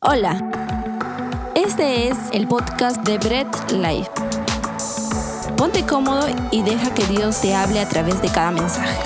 Hola, este es el podcast de Bread Life. Ponte cómodo y deja que Dios te hable a través de cada mensaje.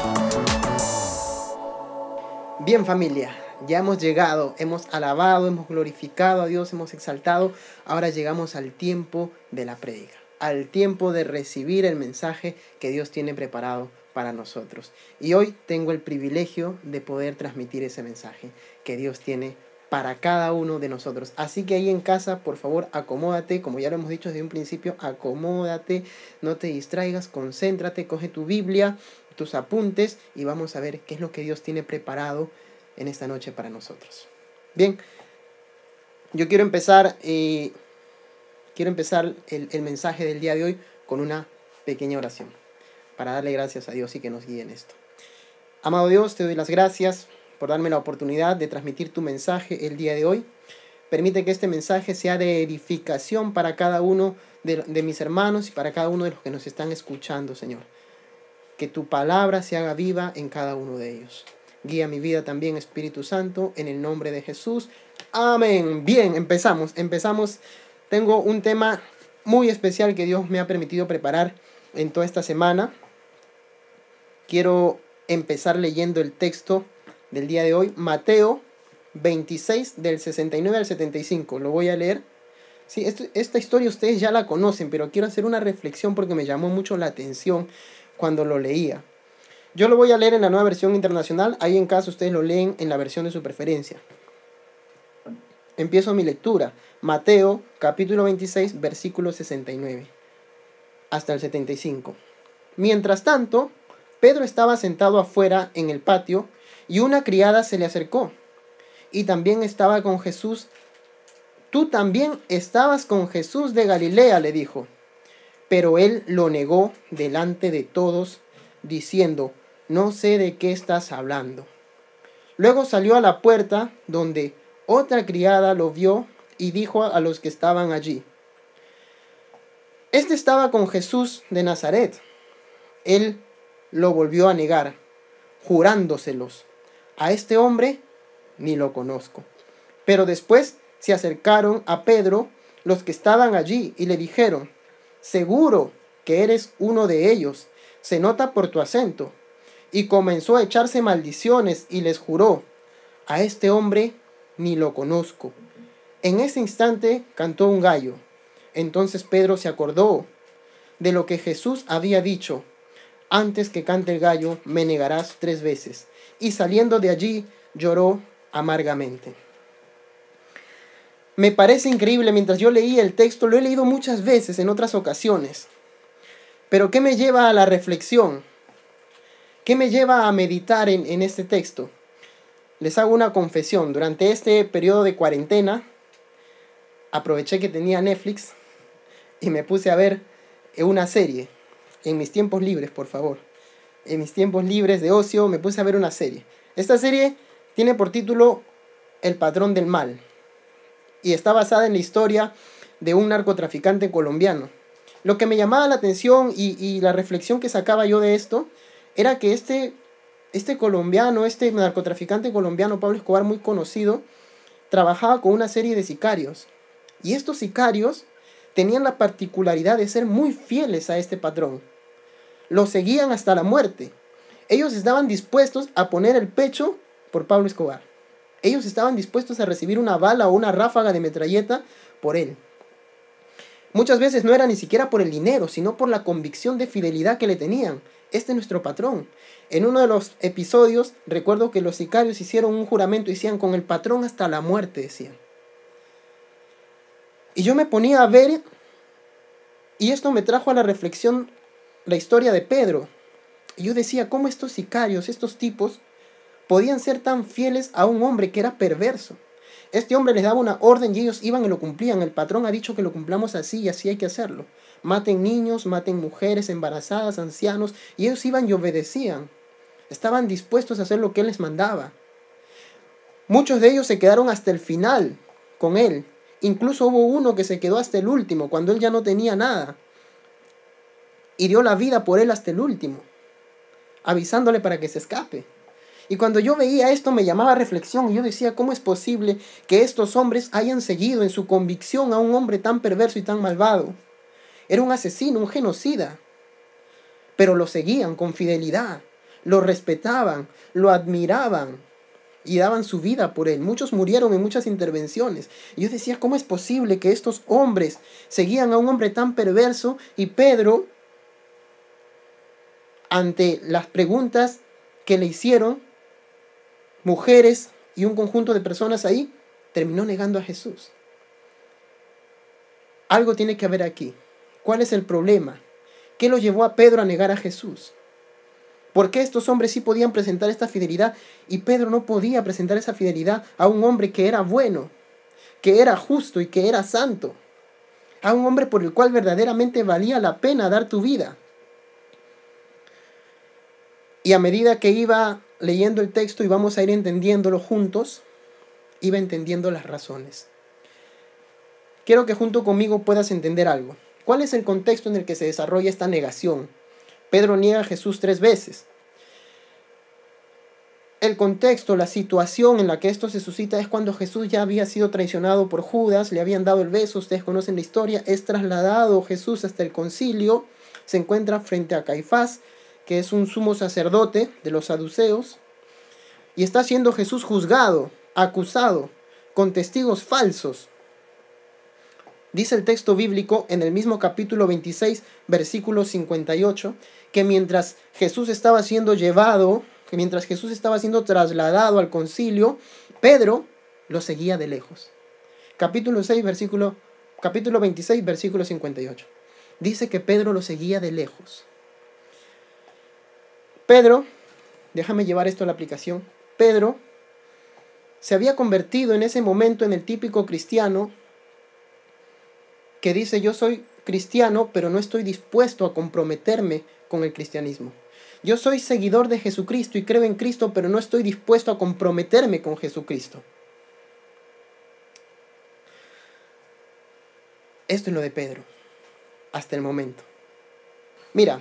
Bien familia, ya hemos llegado, hemos alabado, hemos glorificado a Dios, hemos exaltado. Ahora llegamos al tiempo de la prédica, al tiempo de recibir el mensaje que Dios tiene preparado para nosotros. Y hoy tengo el privilegio de poder transmitir ese mensaje que Dios tiene para cada uno de nosotros. Así que ahí en casa, por favor, acomódate, como ya lo hemos dicho desde un principio, acomódate, no te distraigas, concéntrate, coge tu Biblia, tus apuntes y vamos a ver qué es lo que Dios tiene preparado en esta noche para nosotros. Bien, yo quiero empezar, eh, quiero empezar el, el mensaje del día de hoy con una pequeña oración para darle gracias a Dios y que nos guíe en esto. Amado Dios, te doy las gracias por darme la oportunidad de transmitir tu mensaje el día de hoy. Permite que este mensaje sea de edificación para cada uno de, mis hermanos y para cada uno de los que nos están escuchando, Señor. Que tu palabra se haga viva en cada uno de ellos. Guía mi vida también, Espíritu Santo, en el nombre de Jesús. Amén. Bien, empezamos. Empezamos. Tengo un tema muy especial que Dios me ha permitido preparar en toda esta semana. Quiero empezar leyendo el texto del día de hoy, Mateo 26 del 69 al 75. Lo voy a leer. Sí, esta historia ustedes ya la conocen, pero quiero hacer una reflexión porque me llamó mucho la atención cuando lo leía. Yo lo voy a leer en la nueva versión internacional, ahí en caso ustedes lo leen en la versión de su preferencia. Empiezo mi lectura. Mateo capítulo 26 versículo 69 hasta el 75. Mientras tanto, Pedro estaba sentado afuera en el patio y una criada se le acercó y también estaba con Jesús. Tú también estabas con Jesús de Galilea, le dijo. Pero él lo negó delante de todos, diciendo, no sé de qué estás hablando. Luego salió a la puerta, donde otra criada lo vio y dijo a los que estaban allí, Este estaba con Jesús de Nazaret. Él lo volvió a negar, jurándoselos a este hombre ni lo conozco. Pero después se acercaron a Pedro los que estaban allí y le dijeron, seguro que eres uno de ellos, se nota por tu acento. Y comenzó a echarse maldiciones y les juró, a este hombre ni lo conozco. En ese instante cantó un gallo. Entonces Pedro se acordó de lo que Jesús había dicho, antes que cante el gallo, me negarás tres veces y saliendo de allí lloró amargamente. Me parece increíble mientras yo leía el texto, lo he leído muchas veces en otras ocasiones, pero ¿qué me lleva a la reflexión? ¿Qué me lleva a meditar en, en este texto? Les hago una confesión, durante este periodo de cuarentena, aproveché que tenía Netflix y me puse a ver una serie, en mis tiempos libres, por favor en mis tiempos libres de ocio me puse a ver una serie. Esta serie tiene por título El patrón del mal y está basada en la historia de un narcotraficante colombiano. Lo que me llamaba la atención y, la reflexión que sacaba yo de esto era que este, este colombiano, este narcotraficante colombiano, Pablo Escobar, muy conocido, trabajaba con una serie de sicarios. Y estos sicarios tenían la particularidad de ser muy fieles a este patrón lo seguían hasta la muerte. Ellos estaban dispuestos a poner el pecho por Pablo Escobar. Ellos estaban dispuestos a recibir una bala o una ráfaga de metralleta por él. Muchas veces no era ni siquiera por el dinero, sino por la convicción de fidelidad que le tenían. Este es nuestro patrón. En uno de los episodios recuerdo que los sicarios hicieron un juramento y decían con el patrón hasta la muerte, decían. Y yo me ponía a ver y esto me trajo a la reflexión la historia de Pedro. Yo decía, ¿cómo estos sicarios, estos tipos, podían ser tan fieles a un hombre que era perverso? Este hombre les daba una orden y ellos iban y lo cumplían. El patrón ha dicho que lo cumplamos así y así hay que hacerlo. Maten niños, maten mujeres, embarazadas, ancianos. Y ellos iban y obedecían. Estaban dispuestos a hacer lo que él les mandaba. Muchos de ellos se quedaron hasta el final con él. Incluso hubo uno que se quedó hasta el último, cuando él ya no tenía nada y dio la vida por él hasta el último, avisándole para que se escape. Y cuando yo veía esto me llamaba reflexión y yo decía, ¿cómo es posible que estos hombres hayan seguido en su convicción a un hombre tan perverso y tan malvado? Era un asesino, un genocida. Pero lo seguían con fidelidad, lo respetaban, lo admiraban y daban su vida por él. Muchos murieron en muchas intervenciones. Y yo decía, ¿cómo es posible que estos hombres seguían a un hombre tan perverso y Pedro, ante las preguntas que le hicieron, mujeres y un conjunto de personas ahí, terminó negando a Jesús. Algo tiene que haber aquí. ¿Cuál es el problema? ¿Qué lo llevó a Pedro a negar a Jesús? ¿Por qué estos hombres sí podían presentar esta fidelidad y Pedro no podía presentar esa fidelidad a un hombre que era bueno, que era justo y que era santo? A un hombre por el cual verdaderamente valía la pena dar tu vida. Y a medida que iba leyendo el texto y vamos a ir entendiéndolo juntos, iba entendiendo las razones. Quiero que junto conmigo puedas entender algo. ¿Cuál es el contexto en el que se desarrolla esta negación? Pedro niega a Jesús tres veces. El contexto, la situación en la que esto se suscita es cuando Jesús ya había sido traicionado por Judas, le habían dado el beso, ustedes conocen la historia, es trasladado Jesús hasta el concilio, se encuentra frente a Caifás, que es un sumo sacerdote de los saduceos, y está siendo Jesús juzgado, acusado, con testigos falsos. Dice el texto bíblico en el mismo capítulo 26, versículo 58, que mientras Jesús estaba siendo llevado, que mientras Jesús estaba siendo trasladado al concilio, Pedro lo seguía de lejos. Capítulo 6, versículo capítulo 26, versículo 58. Dice que Pedro lo seguía de lejos. Pedro, déjame llevar esto a la aplicación. Pedro se había convertido en ese momento en el típico cristiano que dice yo soy cristiano, pero no estoy dispuesto a comprometerme con el cristianismo. Yo soy seguidor de Jesucristo y creo en Cristo, pero no estoy dispuesto a comprometerme con Jesucristo. Esto es lo de Pedro, hasta el momento. Mira,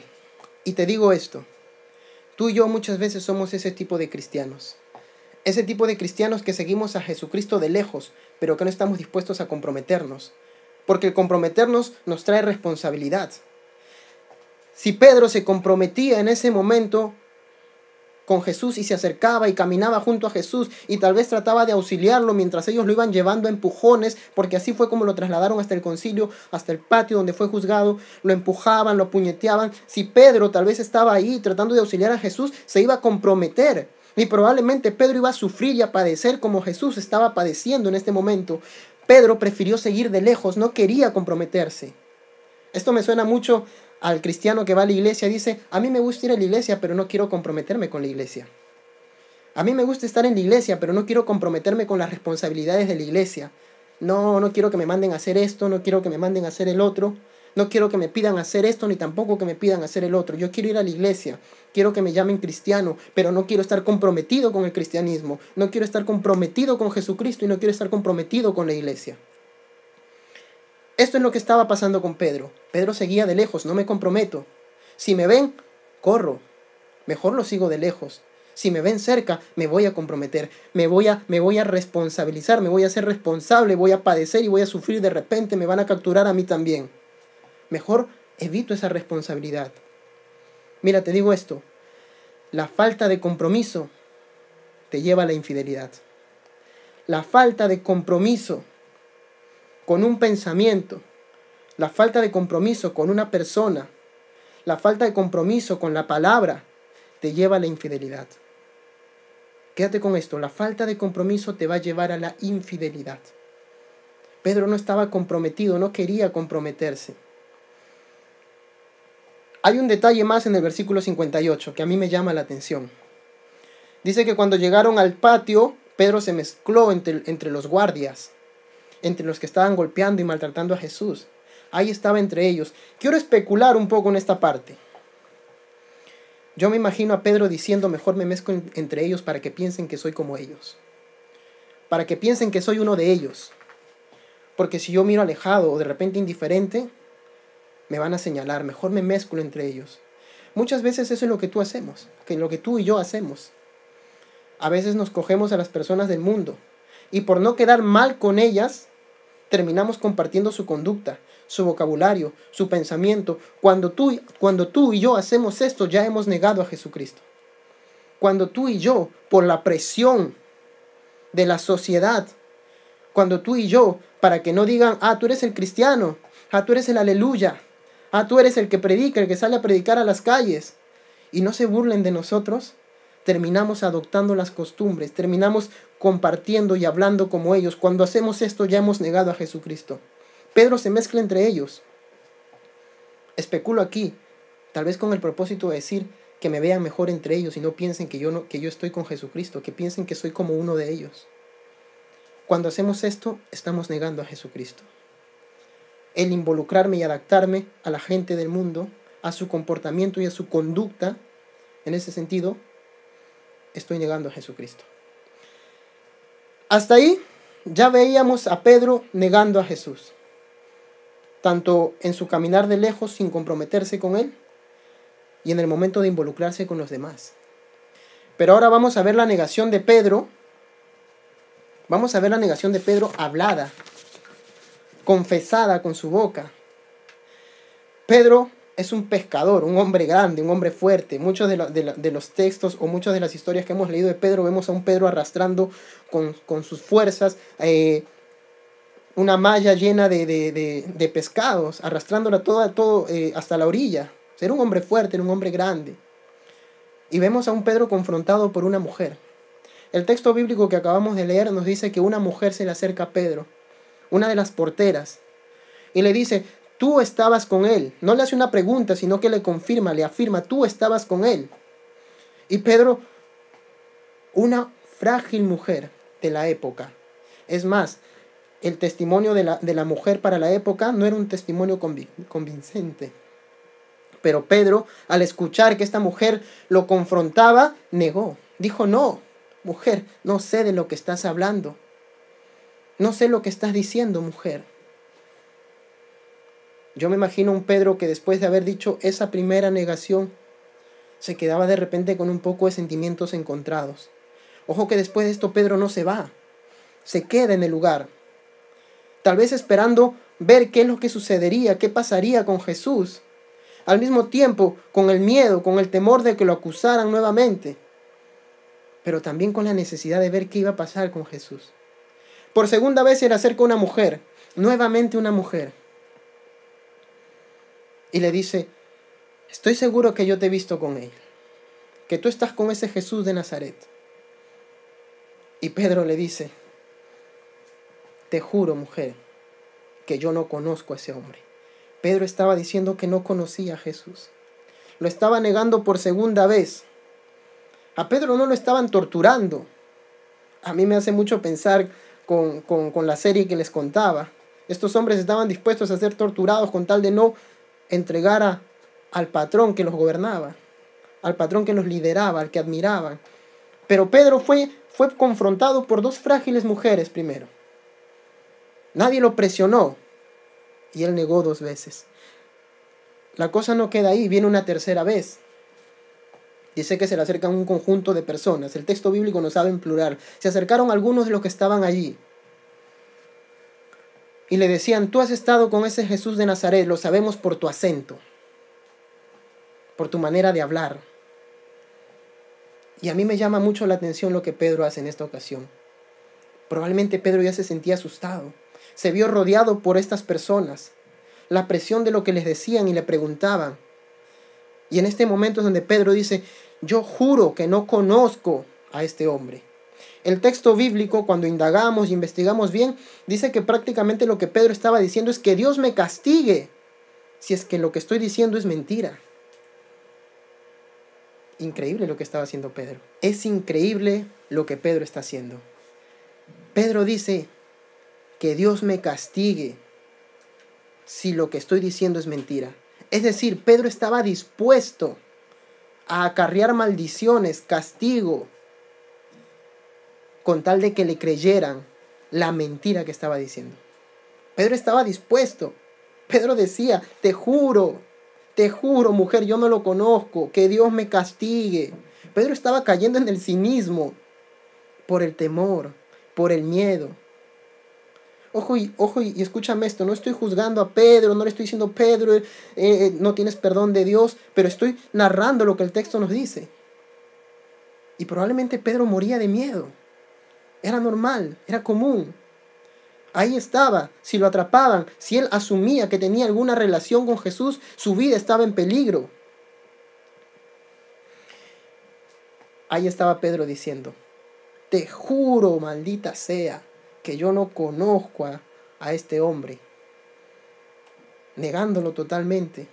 y te digo esto, tú y yo muchas veces somos ese tipo de cristianos. Ese tipo de cristianos que seguimos a Jesucristo de lejos, pero que no estamos dispuestos a comprometernos porque el comprometernos nos trae responsabilidad. Si Pedro se comprometía en ese momento con Jesús y se acercaba y caminaba junto a Jesús y tal vez trataba de auxiliarlo mientras ellos lo iban llevando a empujones, porque así fue como lo trasladaron hasta el concilio, hasta el patio donde fue juzgado, lo empujaban, lo puñeteaban. Si Pedro tal vez estaba ahí tratando de auxiliar a Jesús, se iba a comprometer. Y probablemente Pedro iba a sufrir y a padecer como Jesús estaba padeciendo en este momento. Pedro prefirió seguir de lejos, no quería comprometerse. Esto me suena mucho al cristiano que va a la iglesia dice, a mí me gusta ir a la iglesia, pero no quiero comprometerme con la iglesia. A mí me gusta estar en la iglesia, pero no quiero comprometerme con las responsabilidades de la iglesia. No, no quiero que me manden a hacer esto, no quiero que me manden a hacer el otro. No quiero que me pidan hacer esto, ni tampoco que me pidan hacer el otro. Yo quiero ir a la iglesia, quiero que me llamen cristiano, pero no quiero estar comprometido con el cristianismo. No quiero estar comprometido con Jesucristo y no quiero estar comprometido con la iglesia. Esto es lo que estaba pasando con Pedro. Pedro seguía de lejos, no me comprometo. Si me ven, corro. Mejor lo sigo de lejos. Si me ven cerca, me voy a comprometer, me voy a, me voy a responsabilizar, me voy a ser responsable, voy a padecer y voy a sufrir de repente, me van a capturar a mí también. Mejor evito esa responsabilidad. Mira, te digo esto, la falta de compromiso te lleva a la infidelidad. La falta de compromiso con un pensamiento, la falta de compromiso con una persona, la falta de compromiso con la palabra, te lleva a la infidelidad. Quédate con esto, la falta de compromiso te va a llevar a la infidelidad. Pedro no estaba comprometido, no quería comprometerse. Hay un detalle más en el versículo 58 que a mí me llama la atención. Dice que cuando llegaron al patio, Pedro se mezcló entre, entre los guardias, entre los que estaban golpeando y maltratando a Jesús. Ahí estaba entre ellos. Quiero especular un poco en esta parte. Yo me imagino a Pedro diciendo, mejor me mezclo entre ellos para que piensen que soy como ellos. Para que piensen que soy uno de ellos. Porque si yo miro alejado o de repente indiferente, me van a señalar, mejor me mezclo entre ellos. Muchas veces eso es lo que tú hacemos, que lo que tú y yo hacemos. A veces nos cogemos a las personas del mundo y por no quedar mal con ellas, terminamos compartiendo su conducta, su vocabulario, su pensamiento. Cuando tú, cuando tú y yo hacemos esto, ya hemos negado a Jesucristo. Cuando tú y yo, por la presión de la sociedad, cuando tú y yo, para que no digan, ah, tú eres el cristiano, ah, tú eres el aleluya, ah, tú eres el que predica, el que sale a predicar a las calles, y no se burlen de nosotros, terminamos adoptando las costumbres, terminamos compartiendo y hablando como ellos. Cuando hacemos esto ya hemos negado a Jesucristo. Pedro se mezcla entre ellos. Especulo aquí, tal vez con el propósito de decir que me vean mejor entre ellos y no piensen que yo, no, que yo estoy con Jesucristo, que piensen que soy como uno de ellos. Cuando hacemos esto, estamos negando a Jesucristo. El involucrarme y adaptarme a la gente del mundo, a su comportamiento y a su conducta, en ese sentido, estoy negando a Jesucristo. Hasta ahí ya veíamos a Pedro negando a Jesús, tanto en su caminar de lejos sin comprometerse con él y en el momento de involucrarse con los demás. Pero ahora vamos a ver la negación de Pedro, vamos a ver la negación de Pedro hablada, confesada con su boca. Pedro es un pescador, un hombre grande, un hombre fuerte. Muchos de, los textos o muchas de las historias que hemos leído de Pedro, vemos a un Pedro arrastrando con, sus fuerzas eh, una malla llena de, pescados, arrastrándola toda, todo eh, hasta la orilla. Era un hombre fuerte, era un hombre grande. Y vemos a un Pedro confrontado por una mujer. El texto bíblico que acabamos de leer nos dice que una mujer se le acerca a Pedro, una de las porteras, y le dice, tú estabas con él. No le hace una pregunta, sino que le confirma, le afirma, tú estabas con él. Y Pedro, una frágil mujer de la época. Es más, el testimonio de la, mujer para la época no era un testimonio convincente. Pero Pedro, al escuchar que esta mujer lo confrontaba, negó. Dijo, no, mujer, no sé de lo que estás hablando. No sé lo que estás diciendo, mujer. Yo me imagino un Pedro que después de haber dicho esa primera negación, se quedaba de repente con un poco de sentimientos encontrados. Ojo que después de esto Pedro no se va, se queda en el lugar, tal vez esperando ver qué es lo que sucedería, qué pasaría con Jesús, al mismo tiempo con el miedo, con el temor de que lo acusaran nuevamente, pero también con la necesidad de ver qué iba a pasar con Jesús. Por segunda vez se le acerca una mujer, nuevamente una mujer y le dice, estoy seguro que yo te he visto con él, que tú estás con ese Jesús de Nazaret. Y Pedro le dice, te juro, mujer, que yo no conozco a ese hombre. Pedro estaba diciendo que no conocía a Jesús. Lo estaba negando por segunda vez. A Pedro no lo estaban torturando. A mí me hace mucho pensar con, con la serie que les contaba. Estos hombres estaban dispuestos a ser torturados con tal de no entregara al patrón que los gobernaba, al patrón que los lideraba, al que admiraban. Pero Pedro fue, fue confrontado por dos frágiles mujeres primero. Nadie lo presionó y él negó dos veces. La cosa no queda ahí, viene una tercera vez. Dice que se le acercan un conjunto de personas. El texto bíblico nos sabe en plural. Se acercaron algunos de los que estaban allí y le decían, tú has estado con ese Jesús de Nazaret, lo sabemos por tu acento, por tu manera de hablar. Y a mí me llama mucho la atención lo que Pedro hace en esta ocasión. Probablemente Pedro ya se sentía asustado, se vio rodeado por estas personas, la presión de lo que les decían y le preguntaban. Y en este momento es donde Pedro dice, yo juro que no conozco a este hombre. El texto bíblico, cuando indagamos y investigamos bien, dice que prácticamente lo que Pedro estaba diciendo es que Dios me castigue si es que lo que estoy diciendo es mentira. Increíble lo que estaba haciendo Pedro. Es increíble lo que Pedro está haciendo. Pedro dice que Dios me castigue si lo que estoy diciendo es mentira. Es decir, Pedro estaba dispuesto a acarrear maldiciones, castigo, con tal de que le creyeran la mentira que estaba diciendo. Pedro estaba dispuesto. Pedro decía, te juro, te juro, mujer, yo no lo conozco, que Dios me castigue. Pedro estaba cayendo en el cinismo. por el temor, por el miedo. Ojo y, ojo y, escúchame esto, no estoy juzgando a Pedro, no le estoy diciendo, Pedro, eh, eh, no tienes perdón de Dios, pero estoy narrando lo que el texto nos dice. Y probablemente Pedro moría de miedo. Era normal, era común. Ahí estaba, si lo atrapaban, si él asumía que tenía alguna relación con Jesús, su vida estaba en peligro. Ahí estaba Pedro diciendo, te juro, maldita sea, que yo no conozco a, a este hombre, negándolo totalmente.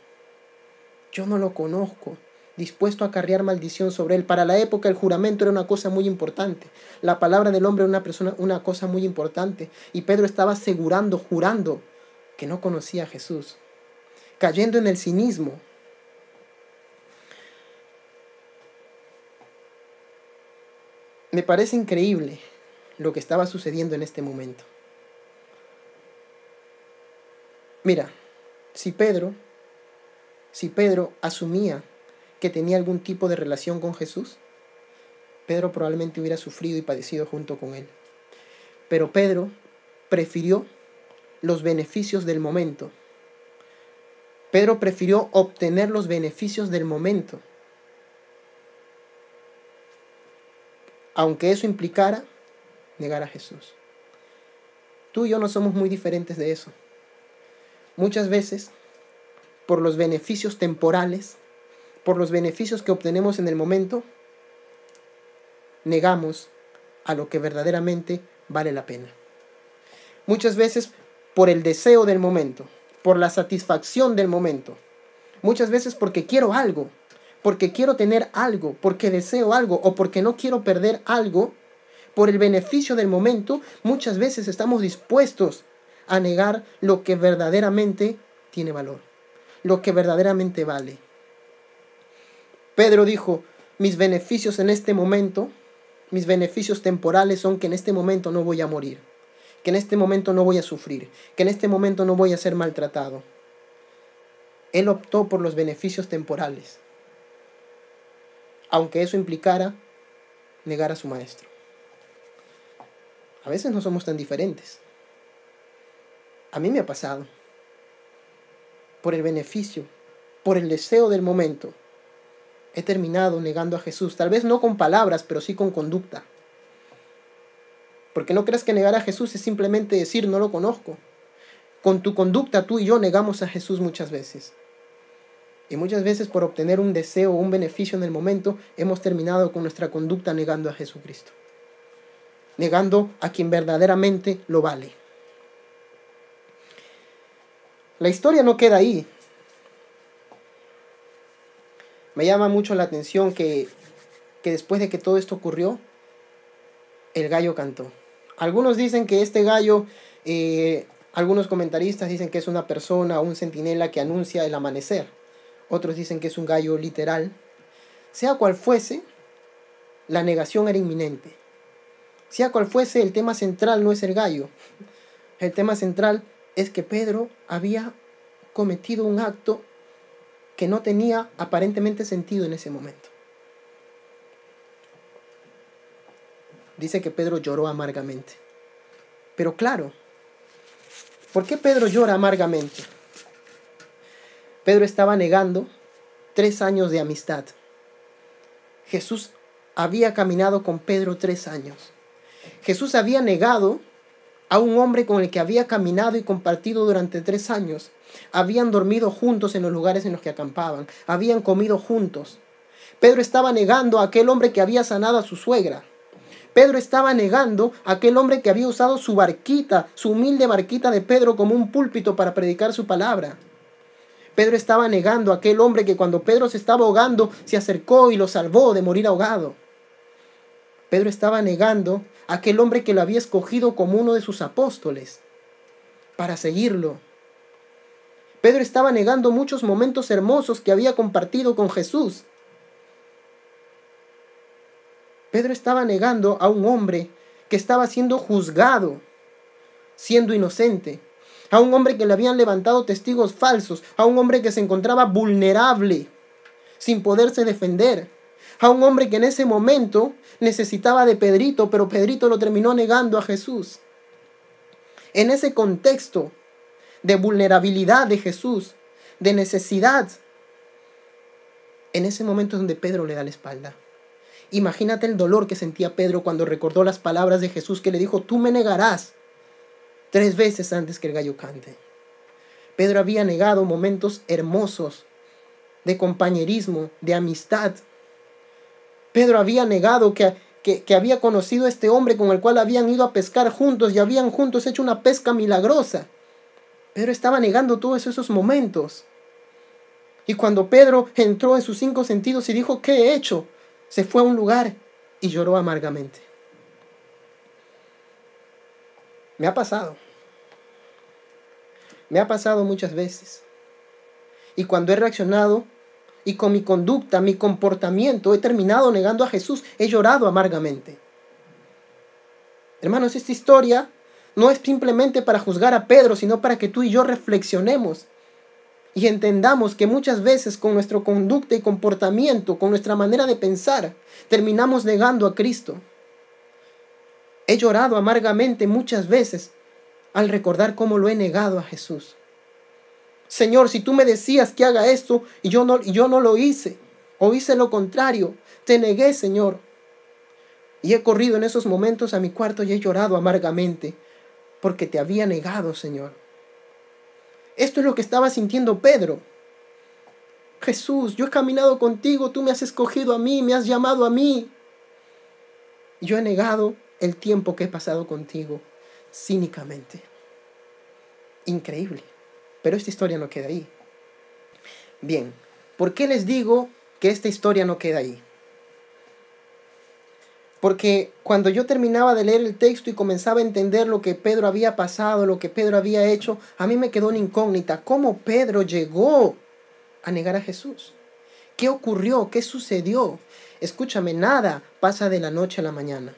Yo no lo conozco dispuesto a acarrear maldición sobre él. Para la época el juramento era una cosa muy importante. La palabra del hombre era una, persona, una cosa muy importante. Y Pedro estaba asegurando, jurando que no conocía a Jesús, cayendo en el cinismo. Me parece increíble lo que estaba sucediendo en este momento. Mira, si Pedro, si Pedro asumía que tenía algún tipo de relación con Jesús, Pedro probablemente hubiera sufrido y padecido junto con él. Pero Pedro prefirió los beneficios del momento. Pedro prefirió obtener los beneficios del momento. Aunque eso implicara negar a Jesús. Tú y yo no somos muy diferentes de eso. Muchas veces, por los beneficios temporales, por los beneficios que obtenemos en el momento, negamos a lo que verdaderamente vale la pena. Muchas veces por el deseo del momento, por la satisfacción del momento. Muchas veces porque quiero algo, porque quiero tener algo, porque deseo algo o porque no quiero perder algo, por el beneficio del momento, muchas veces estamos dispuestos a negar lo que verdaderamente tiene valor, lo que verdaderamente vale. Pedro dijo, mis beneficios en este momento, mis beneficios temporales son que en este momento no voy a morir, que en este momento no voy a sufrir, que en este momento no voy a ser maltratado. Él optó por los beneficios temporales, aunque eso implicara negar a su maestro. A veces no somos tan diferentes. A mí me ha pasado. Por el beneficio, por el deseo del momento, he terminado negando a Jesús. Tal vez no con palabras, pero sí con conducta. Porque no creas que negar a Jesús es simplemente decir no lo conozco. Con tu conducta tú y yo negamos a Jesús muchas veces. Y muchas veces por obtener un deseo o un beneficio en el momento hemos terminado con nuestra conducta negando a Jesucristo. Negando a quien verdaderamente lo vale. La historia no queda ahí. Me llama mucho la atención que, después de que todo esto ocurrió, el gallo cantó. Algunos dicen que este gallo, eh, algunos comentaristas dicen que es una persona un centinela que anuncia el amanecer. Otros dicen que es un gallo literal. Sea cual fuese, la negación era inminente. Sea cual fuese, el tema central no es el gallo. El tema central es que Pedro había cometido un acto que no tenía aparentemente sentido en ese momento. Dice que Pedro lloró amargamente. Pero claro, ¿por qué Pedro llora amargamente? Pedro estaba negando tres años de amistad. Jesús había caminado con Pedro tres años. Jesús había negado a un hombre con el que había caminado y compartido durante tres años habían dormido juntos en los lugares en los que acampaban. Habían comido juntos. Pedro estaba negando a aquel hombre que había sanado a su suegra. Pedro estaba negando a aquel hombre que había usado su barquita, su humilde barquita de Pedro como un púlpito para predicar su palabra. Pedro estaba negando a aquel hombre que cuando Pedro se estaba ahogando se acercó y lo salvó de morir ahogado. Pedro estaba negando a aquel hombre que lo había escogido como uno de sus apóstoles para seguirlo. Pedro estaba negando muchos momentos hermosos que había compartido con Jesús. Pedro estaba negando a un hombre que estaba siendo juzgado, siendo inocente, a un hombre que le habían levantado testigos falsos, a un hombre que se encontraba vulnerable, sin poderse defender, A un hombre que en ese momento necesitaba de Pedrito, pero Pedrito lo terminó negando a Jesús. En ese contexto de vulnerabilidad de Jesús, de necesidad, en ese momento es donde Pedro le da la espalda. Imagínate el dolor que sentía Pedro cuando recordó las palabras de Jesús que le dijo, tú me negarás tres veces antes que el gallo cante. Pedro había negado momentos hermosos de compañerismo, de amistad. Pedro había negado que, que, había conocido a este hombre con el cual habían ido a pescar juntos y habían juntos hecho una pesca milagrosa. Pedro estaba negando todos esos momentos. Y cuando Pedro entró en sus cinco sentidos y dijo, ¿qué he hecho? Se fue a un lugar y lloró amargamente. Me ha pasado. Me ha pasado muchas veces. Y cuando he reaccionado y con mi conducta, mi comportamiento, he terminado negando a Jesús, he llorado amargamente. Hermanos, esta historia no es simplemente para juzgar a Pedro, sino para que tú y yo reflexionemos y entendamos que muchas veces con nuestra conducta y comportamiento, con nuestra manera de pensar, terminamos negando a Cristo. He llorado amargamente muchas veces al recordar cómo lo he negado a Jesús. Señor, si tú me decías que haga esto y yo no, yo no lo hice, o hice lo contrario, te negué, Señor. Y he corrido en esos momentos a mi cuarto y he llorado amargamente porque te había negado, Señor. Esto es lo que estaba sintiendo Pedro. Jesús, yo he caminado contigo, tú me has escogido a mí, me has llamado a mí. Yo he negado el tiempo que he pasado contigo cínicamente. Increíble. Pero esta historia no queda ahí. Bien, ¿por qué les digo que esta historia no queda ahí? Porque cuando yo terminaba de leer el texto y comenzaba a entender lo que Pedro había pasado, lo que Pedro había hecho, a mí me quedó una incógnita. ¿Cómo Pedro llegó a negar a Jesús? ¿Qué ocurrió? ¿Qué sucedió? Escúchame, nada pasa de la noche a la mañana.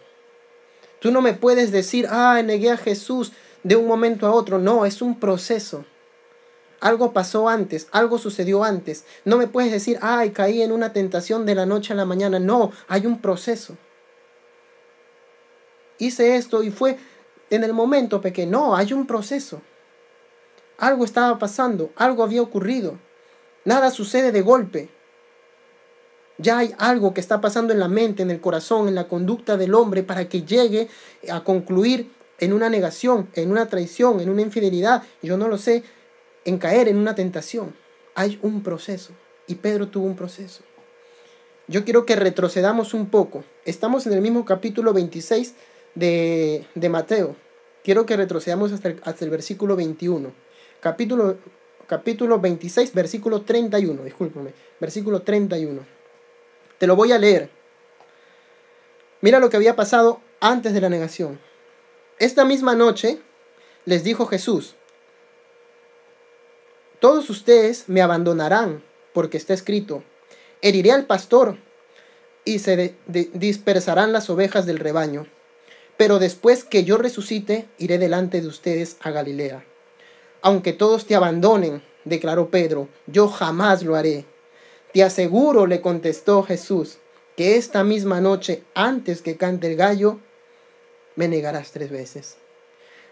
Tú no me puedes decir, ah, negué a Jesús de un momento a otro. No, es un proceso. Algo pasó antes, algo sucedió antes. No me puedes decir, ay, caí en una tentación de la noche a la mañana. No, hay un proceso hice esto y fue en el momento pequeño. No, hay un proceso. Algo estaba pasando, algo había ocurrido. Nada sucede de golpe. Ya hay algo que está pasando en la mente, en el corazón, en la conducta del hombre para que llegue a concluir en una negación, en una traición, en una infidelidad, yo no lo sé, en caer en una tentación. Hay un proceso y Pedro tuvo un proceso. Yo quiero que retrocedamos un poco. Estamos en el mismo capítulo 26 de, Mateo. Quiero que retrocedamos hasta el, hasta el versículo 21. Capítulo, capítulo 26, versículo 31. Discúlpame. Versículo 31. Te lo voy a leer. Mira lo que había pasado antes de la negación. Esta misma noche les dijo Jesús, todos ustedes me abandonarán porque está escrito, heriré al pastor y se dispersarán las ovejas del rebaño. Pero después que yo resucite, iré delante de ustedes a Galilea. Aunque todos te abandonen, declaró Pedro, yo jamás lo haré. Te aseguro, le contestó Jesús, que esta misma noche, antes que cante el gallo, me negarás tres veces.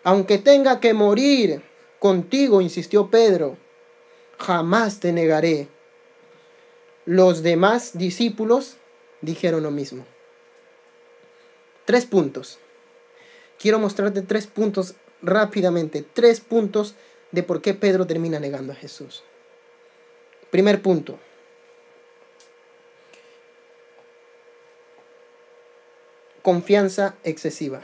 Aunque tenga que morir contigo, insistió Pedro, jamás te negaré. Los demás discípulos dijeron lo mismo. Tres puntos quiero mostrarte tres puntos rápidamente, tres puntos de por qué Pedro termina negando a Jesús. Primer punto. Confianza excesiva.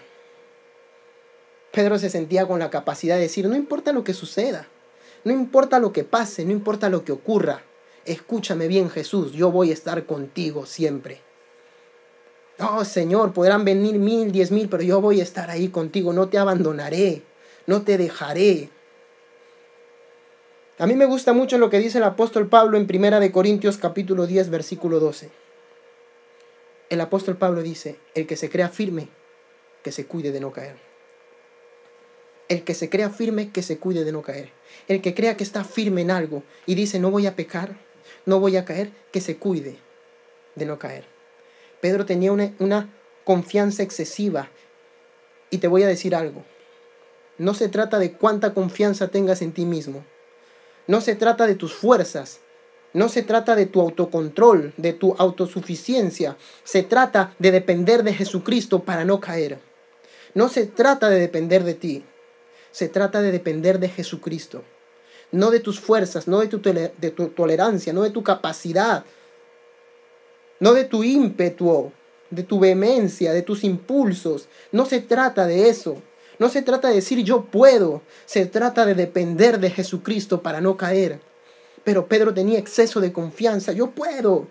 Pedro se sentía con la capacidad de decir, no importa lo que suceda, no importa lo que pase, no importa lo que ocurra, escúchame bien Jesús, yo voy a estar contigo siempre. Oh Señor, podrán venir mil, diez mil, pero yo voy a estar ahí contigo, no te abandonaré, no te dejaré. A mí me gusta mucho lo que dice el apóstol Pablo en Primera de Corintios capítulo 10 versículo 12. El apóstol Pablo dice, el que se crea firme, que se cuide de no caer. El que se crea firme, que se cuide de no caer. El que crea que está firme en algo y dice, no voy a pecar, no voy a caer, que se cuide de no caer. Pedro tenía una, una confianza excesiva. Y te voy a decir algo. No se trata de cuánta confianza tengas en ti mismo. No se trata de tus fuerzas. No se trata de tu autocontrol, de tu autosuficiencia. Se trata de depender de Jesucristo para no caer. No se trata de depender de ti. Se trata de depender de Jesucristo. No de tus fuerzas, no de tu, de tu tolerancia, no de tu capacidad, no de tu ímpetu, de tu vehemencia, de tus impulsos. No se trata de eso. No se trata de decir yo puedo. Se trata de depender de Jesucristo para no caer. Pero Pedro tenía exceso de confianza. Yo puedo.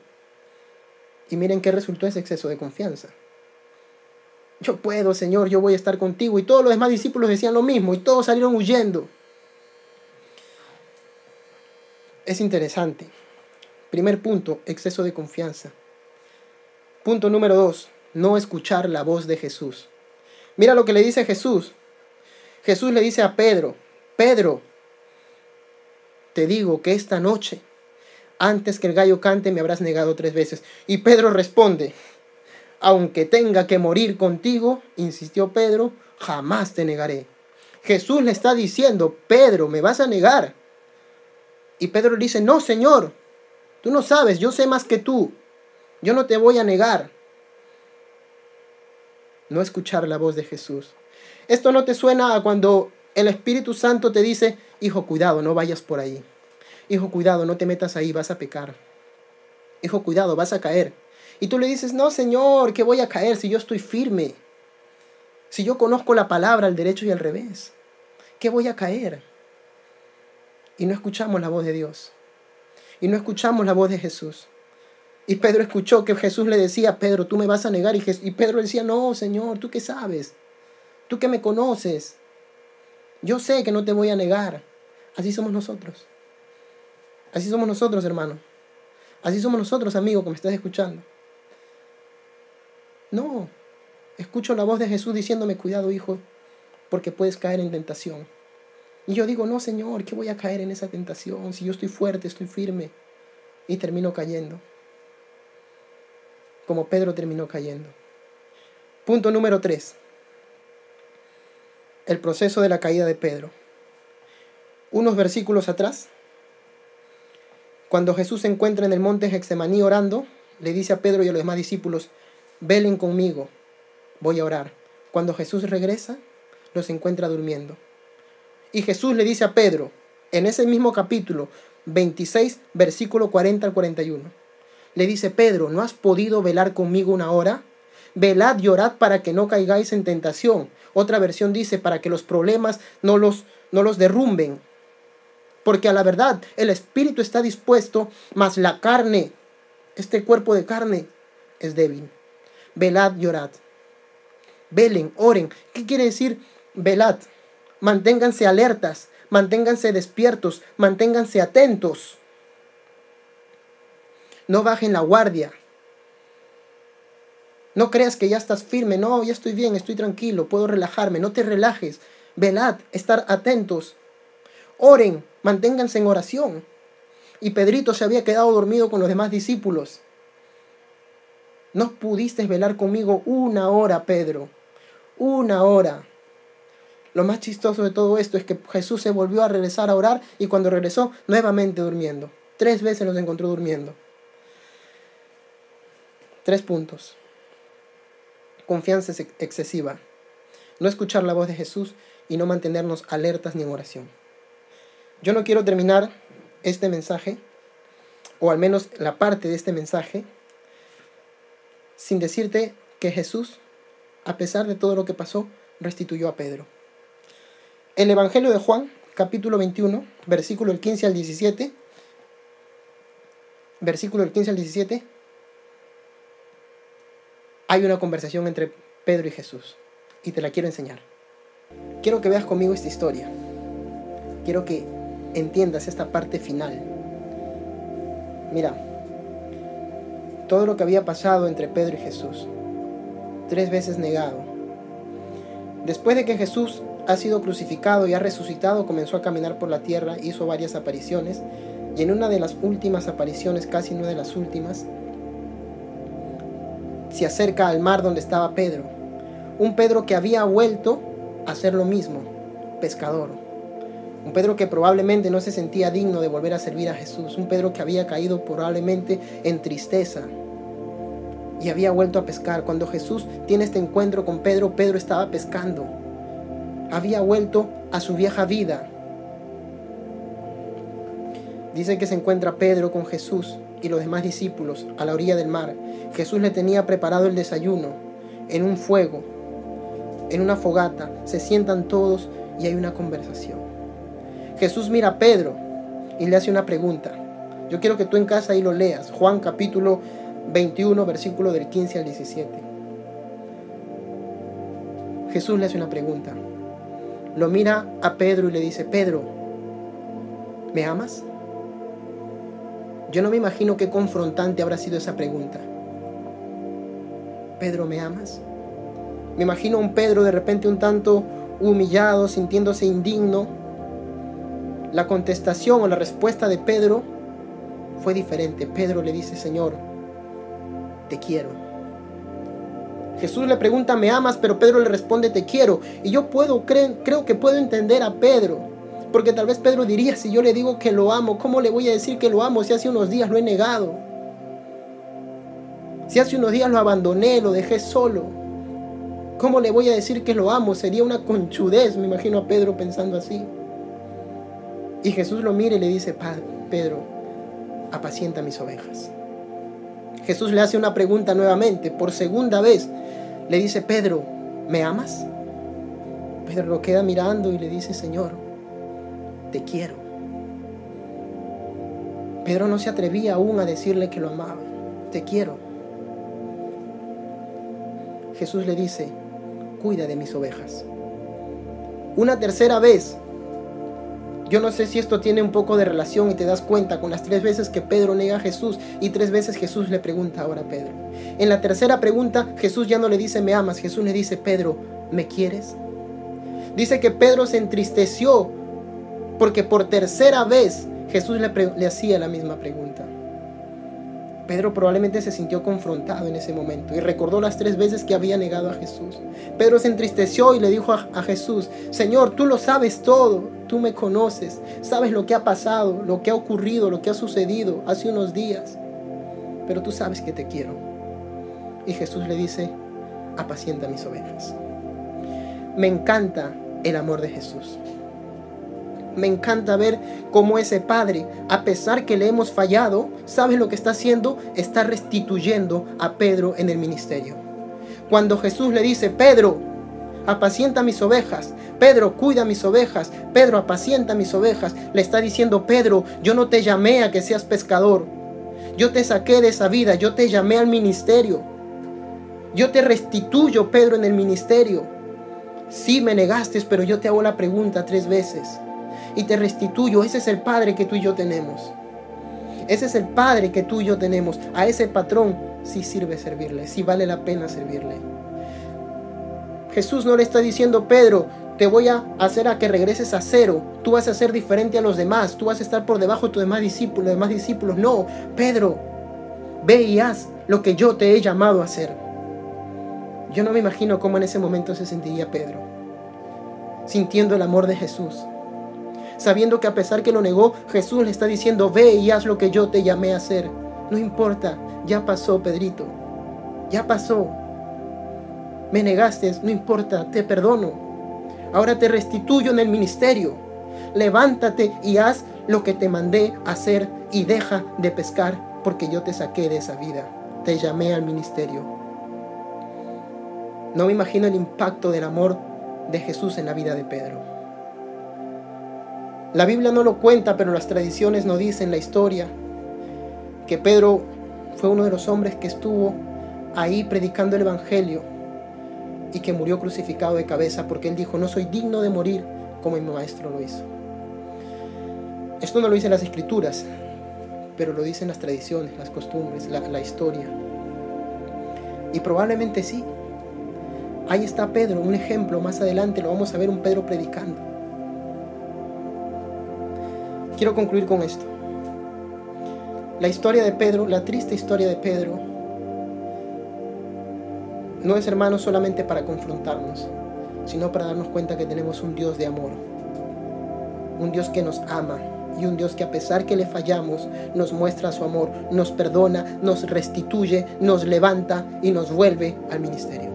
Y miren qué resultó ese exceso de confianza. Yo puedo, Señor, yo voy a estar contigo. Y todos los demás discípulos decían lo mismo y todos salieron huyendo. Es interesante. Primer punto, exceso de confianza. Punto número dos, no escuchar la voz de Jesús. Mira lo que le dice Jesús. Jesús le dice a Pedro, Pedro, te digo que esta noche, antes que el gallo cante, me habrás negado tres veces. Y Pedro responde, aunque tenga que morir contigo, insistió Pedro, jamás te negaré. Jesús le está diciendo, Pedro, me vas a negar. Y Pedro le dice, no, Señor, tú no sabes, yo sé más que tú. Yo no te voy a negar. No escuchar la voz de Jesús. Esto no te suena a cuando el Espíritu Santo te dice, hijo, cuidado, no vayas por ahí. Hijo, cuidado, no te metas ahí, vas a pecar. Hijo, cuidado, vas a caer. Y tú le dices, no, Señor, que voy a caer si yo estoy firme? Si yo conozco la palabra al derecho y al revés, ¿qué voy a caer? Y no escuchamos la voz de Dios. Y no escuchamos la voz de Jesús. Y Pedro escuchó que Jesús le decía, Pedro, tú me vas a negar. Y, Pedro le decía, no, Señor, tú qué sabes. Tú que me conoces. Yo sé que no te voy a negar. Así somos nosotros. Así somos nosotros, hermano. Así somos nosotros, amigo, que me estás escuchando. No, escucho la voz de Jesús diciéndome, cuidado, hijo, porque puedes caer en tentación. Y yo digo, no, Señor, ¿qué voy a caer en esa tentación? Si yo estoy fuerte, estoy firme. Y termino cayendo como Pedro terminó cayendo. Punto número 3. El proceso de la caída de Pedro. Unos versículos atrás, cuando Jesús se encuentra en el monte Hexemaní orando, le dice a Pedro y a los demás discípulos, velen conmigo, voy a orar. Cuando Jesús regresa, los encuentra durmiendo. Y Jesús le dice a Pedro, en ese mismo capítulo 26, versículo 40 al 41, le dice, Pedro, ¿no has podido velar conmigo una hora? Velad y orad para que no caigáis en tentación. Otra versión dice, para que los problemas no los, no los derrumben. Porque a la verdad el espíritu está dispuesto, mas la carne, este cuerpo de carne, es débil. Velad y orad. Velen, oren. ¿Qué quiere decir velad? Manténganse alertas, manténganse despiertos, manténganse atentos. No bajen la guardia. No creas que ya estás firme. No, ya estoy bien, estoy tranquilo, puedo relajarme. No te relajes. Velad, estar atentos. Oren, manténganse en oración. Y Pedrito se había quedado dormido con los demás discípulos. No pudiste velar conmigo una hora, Pedro. Una hora. Lo más chistoso de todo esto es que Jesús se volvió a regresar a orar y cuando regresó, nuevamente durmiendo. Tres veces los encontró durmiendo. Tres puntos. Confianza excesiva. No escuchar la voz de Jesús y no mantenernos alertas ni en oración. Yo no quiero terminar este mensaje, o al menos la parte de este mensaje, sin decirte que Jesús, a pesar de todo lo que pasó, restituyó a Pedro. El Evangelio de Juan, capítulo 21, versículo del 15 al 17, versículo del 15 al 17, hay una conversación entre Pedro y Jesús y te la quiero enseñar. Quiero que veas conmigo esta historia. Quiero que entiendas esta parte final. Mira, todo lo que había pasado entre Pedro y Jesús, tres veces negado. Después de que Jesús ha sido crucificado y ha resucitado, comenzó a caminar por la tierra, hizo varias apariciones, y en una de las últimas apariciones, casi una de las últimas, se acerca al mar donde estaba Pedro. Un Pedro que había vuelto a hacer lo mismo, pescador. Un Pedro que probablemente no se sentía digno de volver a servir a Jesús. Un Pedro que había caído probablemente en tristeza y había vuelto a pescar. Cuando Jesús tiene este encuentro con Pedro, Pedro estaba pescando. Había vuelto a su vieja vida. Dice que se encuentra Pedro con Jesús y los demás discípulos a la orilla del mar. Jesús le tenía preparado el desayuno en un fuego, en una fogata. Se sientan todos y hay una conversación. Jesús mira a Pedro y le hace una pregunta. Yo quiero que tú en casa ahí lo leas. Juan capítulo 21, versículo del 15 al 17. Jesús le hace una pregunta. Lo mira a Pedro y le dice, Pedro, ¿me amas? Yo no me imagino qué confrontante habrá sido esa pregunta. Pedro, ¿me amas? Me imagino a un Pedro de repente un tanto humillado, sintiéndose indigno. La contestación o la respuesta de Pedro fue diferente. Pedro le dice, Señor, te quiero. Jesús le pregunta, ¿me amas? Pero Pedro le responde, te quiero. Y yo puedo, creo que puedo entender a Pedro. Porque tal vez Pedro diría, si yo le digo que lo amo, ¿cómo le voy a decir que lo amo si hace unos días lo he negado? Si hace unos días lo abandoné, lo dejé solo. ¿Cómo le voy a decir que lo amo? Sería una conchudez, me imagino a Pedro pensando así. Y Jesús lo mira y le dice, Pedro, apacienta mis ovejas. Jesús le hace una pregunta nuevamente, por segunda vez. Le dice, Pedro, ¿me amas? Pedro lo queda mirando y le dice, Señor, te quiero. Pedro no se atrevía aún a decirle que lo amaba. Te quiero. Jesús le dice, cuida de mis ovejas. Una tercera vez yo no sé si esto tiene un poco de relación y te das cuenta con las tres veces que Pedro niega a Jesús y tres veces Jesús le pregunta ahora a Pedro. En la tercera pregunta Jesús ya no le dice me amas, Jesús le dice Pedro, ¿me quieres? Dice que Pedro se entristeció porque por tercera vez Jesús le, hacía la misma pregunta. Pedro probablemente se sintió confrontado en ese momento y recordó las tres veces que había negado a Jesús. Pedro se entristeció y le dijo a, Jesús, Señor, tú lo sabes todo, tú me conoces, sabes lo que ha pasado, lo que ha ocurrido, lo que ha sucedido hace unos días, pero tú sabes que te quiero. Y Jesús le dice, apacienta mis ovejas. Me encanta el amor de Jesús. Me encanta ver cómo ese padre, a pesar que le hemos fallado, ¿sabe lo que está haciendo? Está restituyendo a Pedro en el ministerio. Cuando Jesús le dice, Pedro, apacienta mis ovejas, Pedro, cuida mis ovejas, Pedro, apacienta mis ovejas, le está diciendo, Pedro, yo no te llamé a que seas pescador, yo te saqué de esa vida, yo te llamé al ministerio, yo te restituyo, Pedro, en el ministerio. Sí me negaste, pero yo te hago la pregunta tres veces y te restituyo. Ese es el Padre que tú y yo tenemos. Ese es el Padre que tú y yo tenemos. A ese patrón sí sirve servirle, sí vale la pena servirle. Jesús no le está diciendo, Pedro, te voy a hacer a que regreses a cero. Tú vas a ser diferente a los demás. Tú vas a estar por debajo de tus demás discípulos. Demás discípulos. No, Pedro, ve y haz lo que yo te he llamado a hacer. Yo no me imagino cómo en ese momento se sentiría Pedro, sintiendo el amor de Jesús, sabiendo que a pesar que lo negó, Jesús le está diciendo, ve y haz lo que yo te llamé a hacer. No importa, ya pasó, Pedrito, ya pasó. Me negaste, no importa, te perdono. Ahora te restituyo en el ministerio. Levántate y haz lo que te mandé hacer y deja de pescar porque yo te saqué de esa vida. Te llamé al ministerio. No me imagino el impacto del amor de Jesús en la vida de Pedro. La Biblia no lo cuenta, pero las tradiciones nos dicen la historia que Pedro fue uno de los hombres que estuvo ahí predicando el Evangelio y que murió crucificado de cabeza porque él dijo, no soy digno de morir como mi maestro lo hizo. Esto no lo dicen las escrituras, pero lo dicen las tradiciones, las costumbres, la, la historia. Y probablemente sí. Ahí está Pedro, un ejemplo, más adelante lo vamos a ver un Pedro predicando. Quiero concluir con esto. La historia de Pedro, la triste historia de Pedro, no es hermano solamente para confrontarnos, sino para darnos cuenta que tenemos un Dios de amor, un Dios que nos ama y un Dios que a pesar que le fallamos, nos muestra su amor, nos perdona, nos restituye, nos levanta y nos vuelve al ministerio,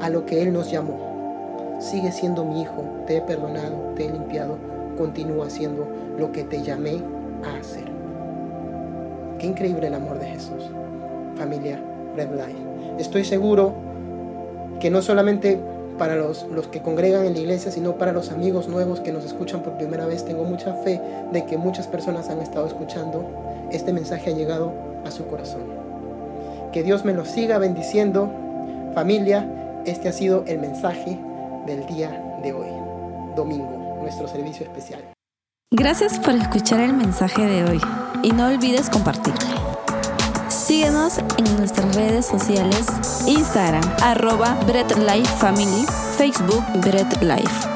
a lo que Él nos llamó. Sigue siendo mi hijo, te he perdonado, te he limpiado, continúa haciendo lo que te llamé a hacer. Qué increíble el amor de Jesús. Familia Red Life. Estoy seguro que no solamente para los, los que congregan en la iglesia, sino para los amigos nuevos que nos escuchan por primera vez. Tengo mucha fe de que muchas personas han estado escuchando. Este mensaje ha llegado a su corazón. Que Dios me lo siga bendiciendo. Familia, este ha sido el mensaje del día de hoy, domingo, nuestro servicio especial. Gracias por escuchar el mensaje de hoy y no olvides compartirlo. Síguenos en nuestras redes sociales, Instagram, arroba Bread Life Family, Facebook Bread Life.